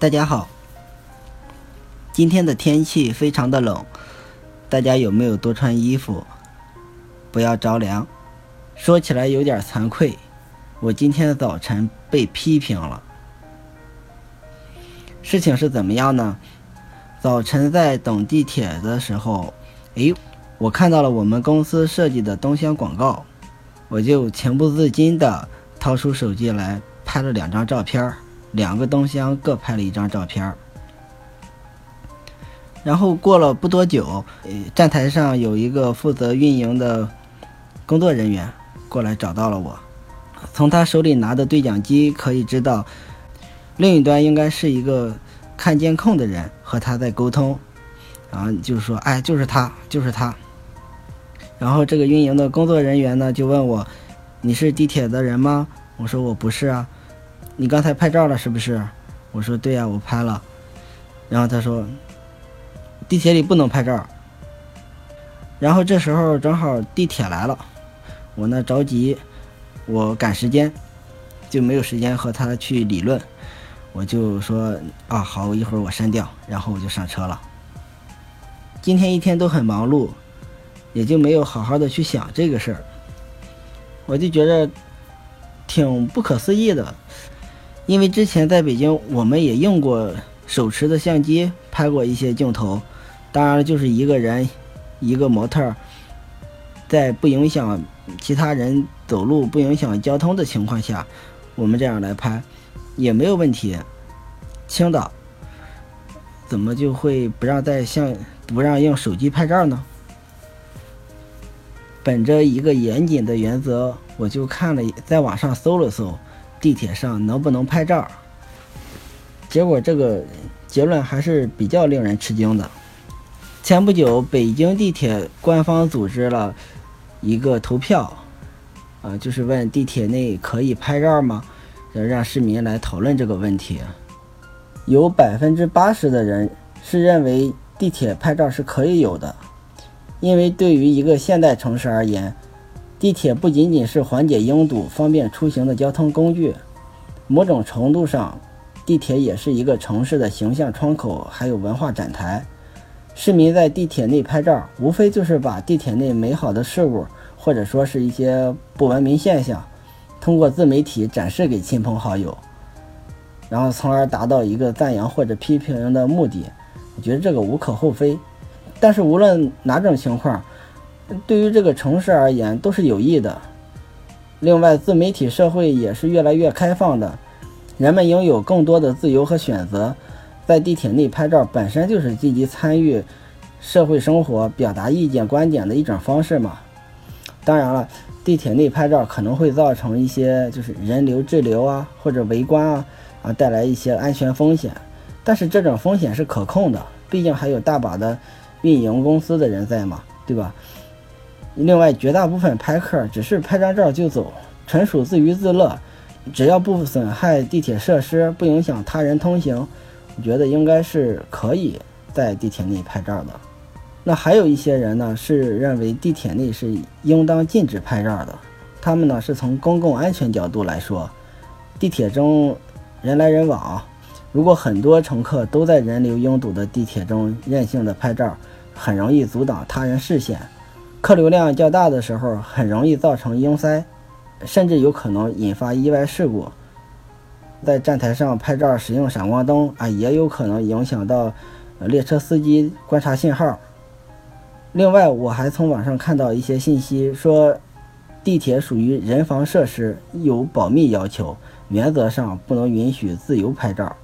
大家好，今天的天气非常的冷，大家有没有多穿衣服？不要着凉。说起来有点惭愧，我今天的早晨被批评了。事情是怎么样呢？早晨在等地铁的时候，哎，我看到了我们公司设计的东乡广告，我就情不自禁的掏出手机来拍了两张照片儿。两个东乡各拍了一张照片然后过了不多久，呃，站台上有一个负责运营的工作人员过来找到了我。从他手里拿的对讲机可以知道，另一端应该是一个看监控的人和他在沟通。然后就说：“哎，就是他，就是他。”然后这个运营的工作人员呢就问我：“你是地铁的人吗？”我说：“我不是啊。”你刚才拍照了是不是？我说对呀，我拍了。然后他说，地铁里不能拍照。然后这时候正好地铁来了，我呢着急，我赶时间，就没有时间和他去理论。我就说啊好，一会儿我删掉，然后我就上车了。今天一天都很忙碌，也就没有好好的去想这个事儿。我就觉得挺不可思议的。因为之前在北京，我们也用过手持的相机拍过一些镜头，当然了，就是一个人，一个模特，在不影响其他人走路、不影响交通的情况下，我们这样来拍也没有问题。青岛怎么就会不让带相、不让用手机拍照呢？本着一个严谨的原则，我就看了，在网上搜了搜。地铁上能不能拍照？结果这个结论还是比较令人吃惊的。前不久，北京地铁官方组织了一个投票，啊，就是问地铁内可以拍照吗？让市民来讨论这个问题。有百分之八十的人是认为地铁拍照是可以有的，因为对于一个现代城市而言。地铁不仅仅是缓解拥堵、方便出行的交通工具，某种程度上，地铁也是一个城市的形象窗口，还有文化展台。市民在地铁内拍照，无非就是把地铁内美好的事物，或者说是一些不文明现象，通过自媒体展示给亲朋好友，然后从而达到一个赞扬或者批评的目的。我觉得这个无可厚非，但是无论哪种情况。对于这个城市而言都是有益的。另外，自媒体社会也是越来越开放的，人们拥有更多的自由和选择。在地铁内拍照本身就是积极参与社会生活、表达意见观点的一种方式嘛。当然了，地铁内拍照可能会造成一些就是人流滞留啊，或者围观啊，啊带来一些安全风险。但是这种风险是可控的，毕竟还有大把的运营公司的人在嘛，对吧？另外，绝大部分拍客只是拍张照就走，纯属自娱自乐。只要不损害地铁设施，不影响他人通行，我觉得应该是可以在地铁内拍照的。那还有一些人呢，是认为地铁内是应当禁止拍照的。他们呢是从公共安全角度来说，地铁中人来人往，如果很多乘客都在人流拥堵的地铁中任性的拍照，很容易阻挡他人视线。客流量较大的时候，很容易造成拥塞，甚至有可能引发意外事故。在站台上拍照使用闪光灯啊，也有可能影响到列车司机观察信号。另外，我还从网上看到一些信息，说地铁属于人防设施，有保密要求，原则上不能允许自由拍照。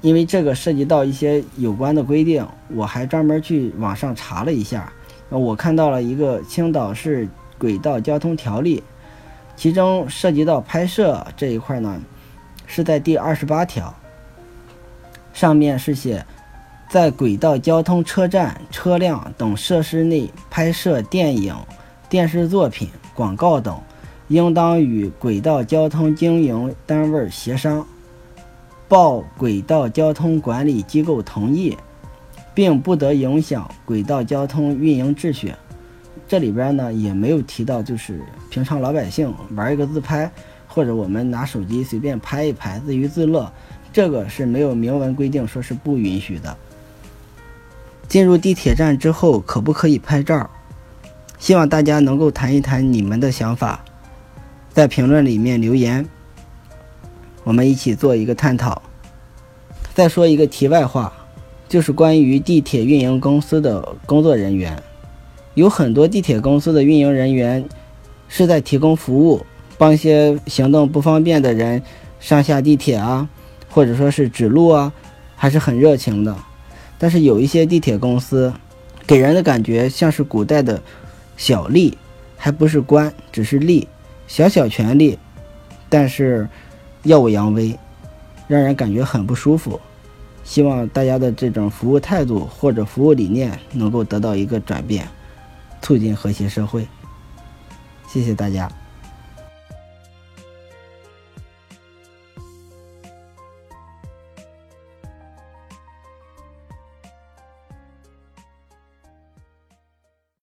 因为这个涉及到一些有关的规定，我还专门去网上查了一下。我看到了一个青岛市轨道交通条例，其中涉及到拍摄这一块呢，是在第二十八条，上面是写，在轨道交通车站、车辆等设施内拍摄电影、电视作品、广告等，应当与轨道交通经营单位协商，报轨道交通管理机构同意。并不得影响轨道交通运营秩序。这里边呢也没有提到，就是平常老百姓玩一个自拍，或者我们拿手机随便拍一拍，自娱自乐，这个是没有明文规定说是不允许的。进入地铁站之后，可不可以拍照？希望大家能够谈一谈你们的想法，在评论里面留言，我们一起做一个探讨。再说一个题外话，就是关于地铁运营公司的工作人员，有很多地铁公司的运营人员是在提供服务，帮一些行动不方便的人上下地铁啊，或者说是指路啊，还是很热情的。但是有一些地铁公司，给人的感觉像是古代的小吏，还不是官，只是吏，小小权力，但是耀武扬威，让人感觉很不舒服。希望大家的这种服务态度或者服务理念能够得到一个转变，促进和谐社会。谢谢大家。